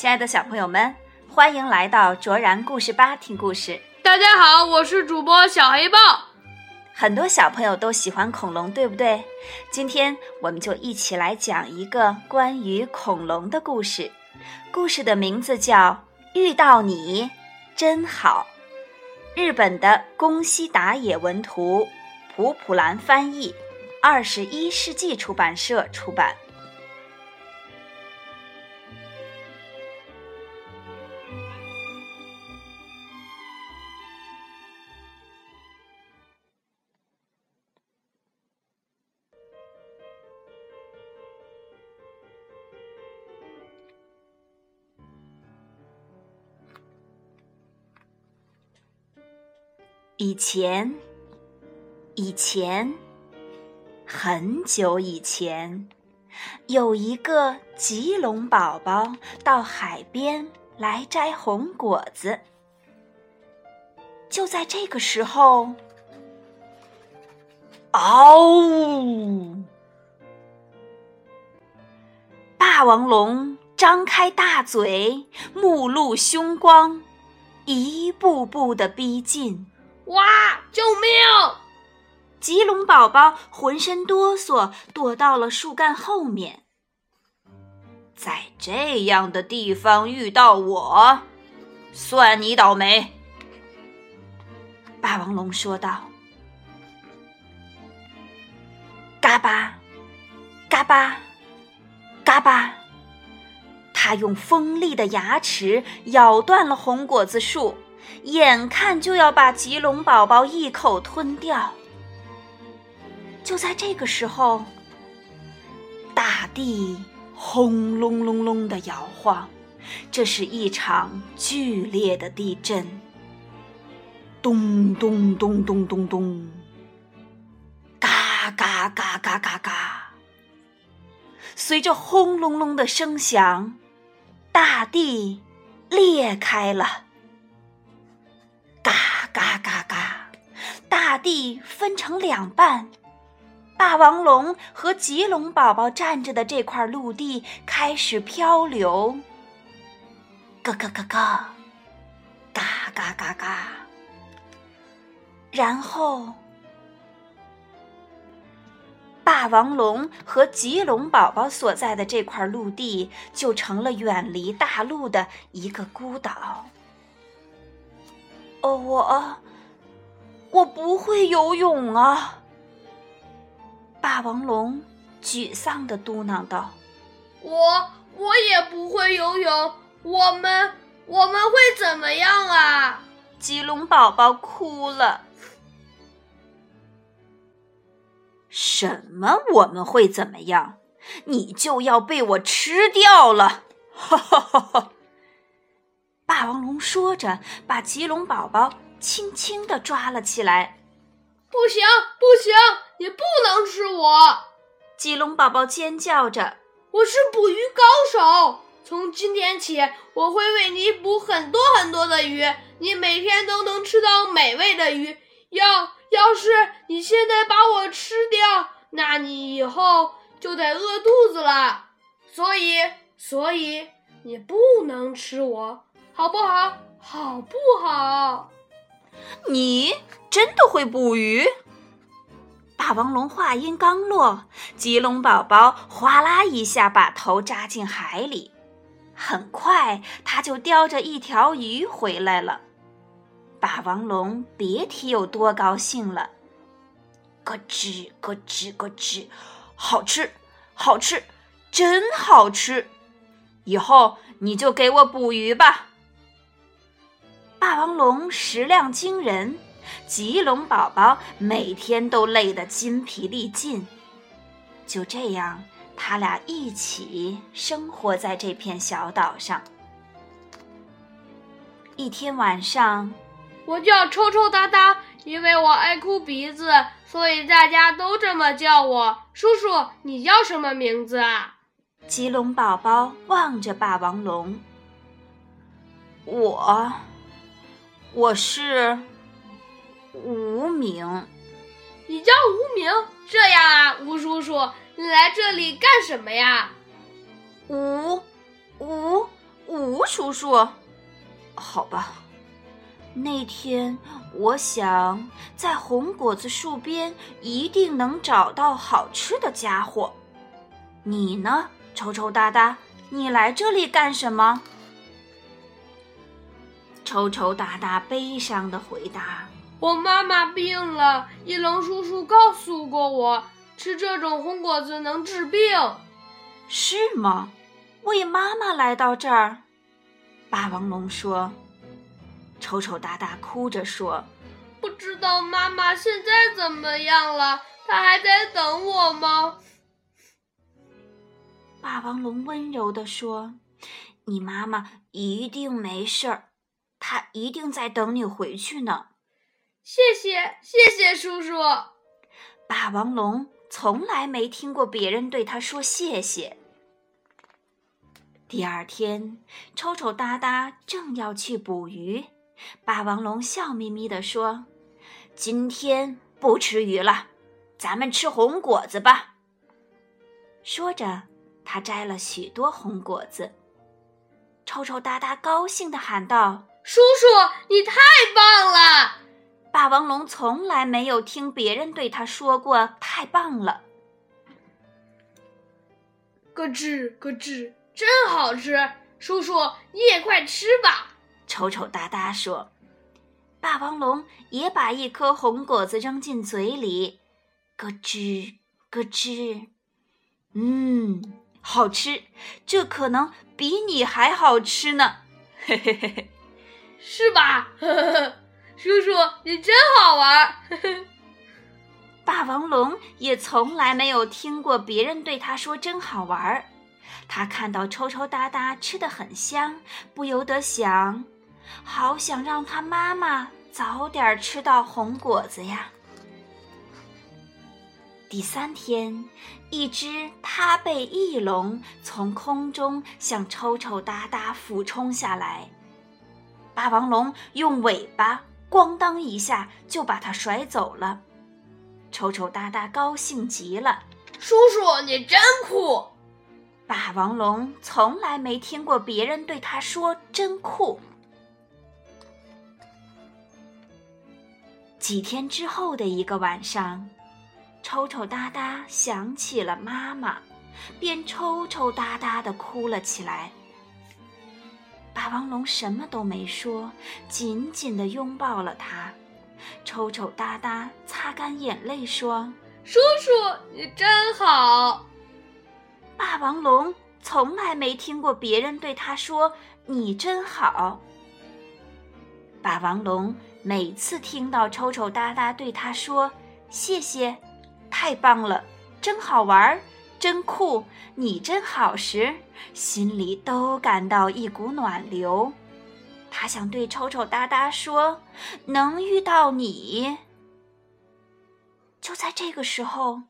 亲爱的小朋友们，欢迎来到卓然故事吧听故事。大家好，我是主播小黑豹。很多小朋友都喜欢恐龙，对不对？今天我们就一起来讲一个关于恐龙的故事。故事的名字叫《遇到你真好》，日本的宫西达也文图，普普兰翻译，二十一世纪出版社出版。以前，以前，很久以前，有一个棘龙宝宝到海边来摘红果子。就在这个时候，嗷！霸王龙张开大嘴，目露凶光，一步步的逼近。哇！救命！棘龙宝宝浑身哆嗦，躲到了树干后面。在这样的地方遇到我，算你倒霉。霸王龙说道：“嘎巴，嘎巴，嘎巴！”他用锋利的牙齿咬断了红果子树。眼看就要把棘龙宝宝一口吞掉，就在这个时候，大地轰隆隆隆的摇晃，这是一场剧烈的地震。咚咚咚咚咚咚，嘎嘎嘎嘎嘎嘎，随着轰隆隆的声响，大地裂开了。嘎嘎嘎！大地分成两半，霸王龙和棘龙宝宝站着的这块陆地开始漂流。咯咯咯咯，嘎嘎嘎嘎。然后，霸王龙和棘龙宝宝所在的这块陆地就成了远离大陆的一个孤岛。哦，我我不会游泳啊！霸王龙沮丧的嘟囔道：“我我也不会游泳，我们我们会怎么样啊？”棘龙宝宝哭了。什么？我们会怎么样？你就要被我吃掉了！哈哈哈哈！说着，把棘龙宝宝轻轻地抓了起来。不行，不行，你不能吃我！棘龙宝宝尖叫着：“我是捕鱼高手，从今天起，我会为你捕很多很多的鱼，你每天都能吃到美味的鱼。要要是你现在把我吃掉，那你以后就得饿肚子了。所以，所以你不能吃我。”好不好？好不好？你真的会捕鱼？霸王龙话音刚落，棘龙宝宝哗啦一下把头扎进海里，很快他就叼着一条鱼回来了。霸王龙别提有多高兴了，咯吱咯吱咯吱，好吃，好吃，真好吃！以后你就给我捕鱼吧。霸王龙食量惊人，棘龙宝宝每天都累得筋疲力尽。就这样，他俩一起生活在这片小岛上。一天晚上，我叫抽抽搭搭，因为我爱哭鼻子，所以大家都这么叫我。叔叔，你叫什么名字啊？棘龙宝宝望着霸王龙，我。我是无名，你叫无名？这样啊，吴叔叔，你来这里干什么呀？吴吴吴叔叔，好吧。那天我想在红果子树边一定能找到好吃的家伙。你呢，抽抽搭搭？你来这里干什么？抽抽搭搭悲伤的回答：“我妈妈病了，翼龙叔叔告诉过我，吃这种红果子能治病。”是吗？为妈妈来到这儿？霸王龙说。抽抽搭搭哭着说：“不知道妈妈现在怎么样了？她还在等我吗？”霸王龙温柔地说：“你妈妈一定没事儿，她一定在等你回去呢。”谢谢，谢谢叔叔。霸王龙从来没听过别人对他说谢谢。第二天，抽抽搭搭正要去捕鱼，霸王龙笑眯眯地说：“今天不吃鱼了，咱们吃红果子吧。”说着。他摘了许多红果子，抽抽搭搭高兴地喊道：“叔叔，你太棒了！”霸王龙从来没有听别人对他说过“太棒了”。咯吱咯吱，真好吃！叔叔，你也快吃吧。丑丑哒哒说。霸王龙也把一颗红果子扔进嘴里，咯吱咯吱，嗯。好吃，这可能比你还好吃呢，嘿嘿嘿嘿，是吧？叔叔，你真好玩。霸王龙也从来没有听过别人对他说“真好玩”。他看到抽抽搭搭吃的很香，不由得想：好想让他妈妈早点吃到红果子呀。第三天，一只它背翼龙从空中向抽抽搭搭俯冲下来，霸王龙用尾巴“咣当”一下就把它甩走了。抽抽搭搭高兴极了：“叔叔，你真酷！”霸王龙从来没听过别人对他说“真酷”。几天之后的一个晚上。抽抽搭搭想起了妈妈，便抽抽搭搭的哭了起来。霸王龙什么都没说，紧紧的拥抱了他。抽抽搭搭擦干眼泪说：“叔叔，你真好。”霸王龙从来没听过别人对他说“你真好”。霸王龙每次听到抽抽搭搭对他说“谢谢”。太棒了，真好玩，真酷！你真好时，心里都感到一股暖流。他想对抽抽搭搭说：“能遇到你。”就在这个时候，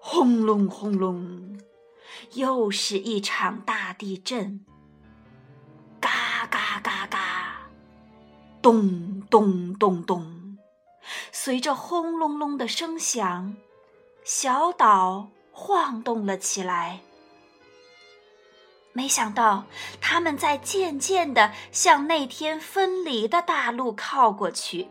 轰隆轰隆，又是一场大地震。嘎嘎嘎嘎，咚咚咚咚。随着轰隆隆的声响，小岛晃动了起来。没想到，他们在渐渐地向那天分离的大陆靠过去，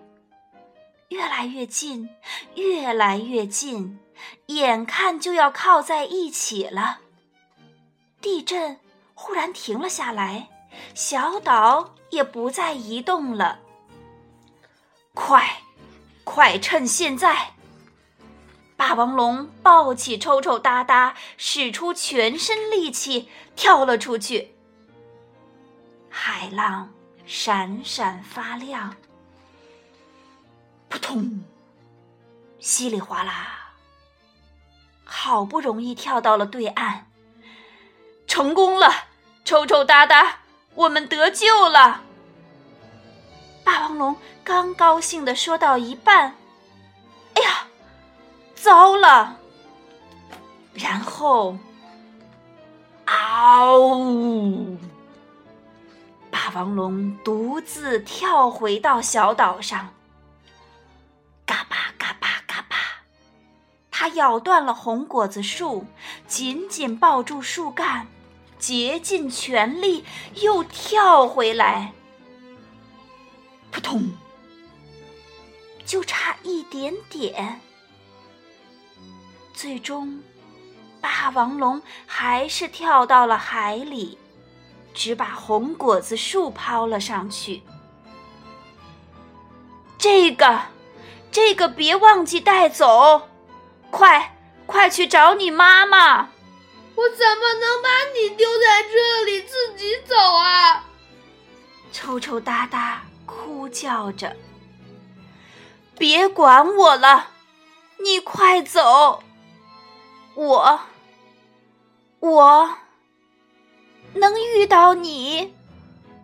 越来越近，越来越近，眼看就要靠在一起了。地震忽然停了下来，小岛也不再移动了。快！快趁现在！霸王龙抱起抽抽搭搭，使出全身力气跳了出去。海浪闪闪发亮，扑通，稀里哗啦，好不容易跳到了对岸，成功了！抽抽搭搭，我们得救了！霸王龙。刚高兴的说到一半，糟了！然后，嗷！霸王龙独自跳回到小岛上，嘎巴嘎巴嘎巴，它咬断了红果子树，紧紧抱住树干，竭尽全力又跳回来，扑通，就差一点点。最终，霸王龙还是跳到了海里，只把红果子树抛了上去。这个，这个别忘记带走，快，快去找你妈妈！我怎么能把你丢在这里自己走啊？抽抽搭搭哭叫着。别管我了，你快走！我，我能遇到你，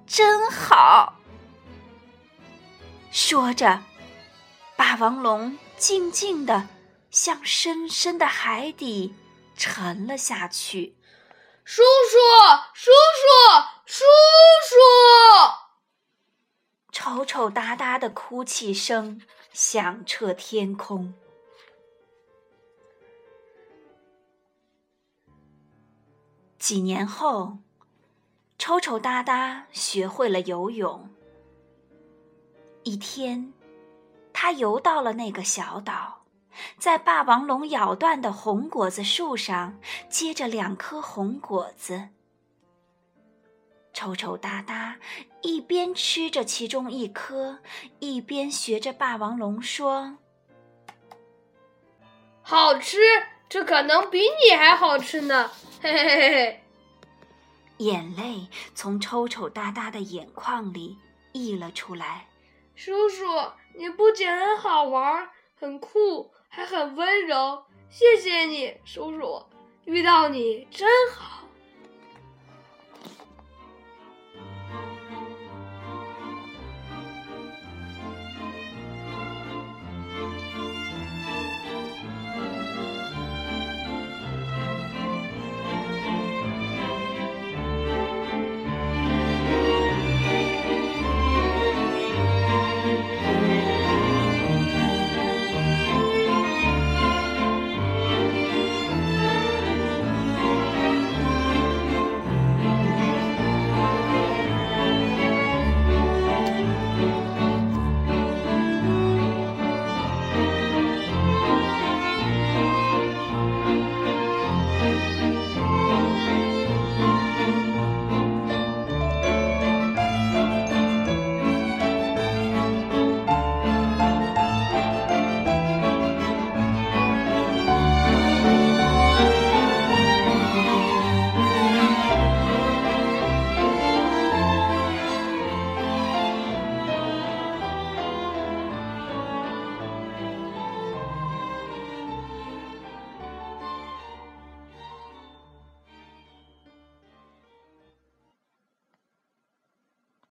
真好。说着，霸王龙静静地向深深的海底沉了下去。叔叔，叔叔，叔叔！丑丑哒哒的哭泣声响彻天空。几年后，丑丑哒哒学会了游泳。一天，他游到了那个小岛，在霸王龙咬断的红果子树上结着两颗红果子。抽抽搭搭，一边吃着其中一颗，一边学着霸王龙说：“好吃，这可能比你还好吃呢！”嘿嘿嘿嘿。眼泪从抽抽搭搭的眼眶里溢了出来。叔叔，你不仅很好玩、很酷，还很温柔。谢谢你，叔叔，遇到你真好。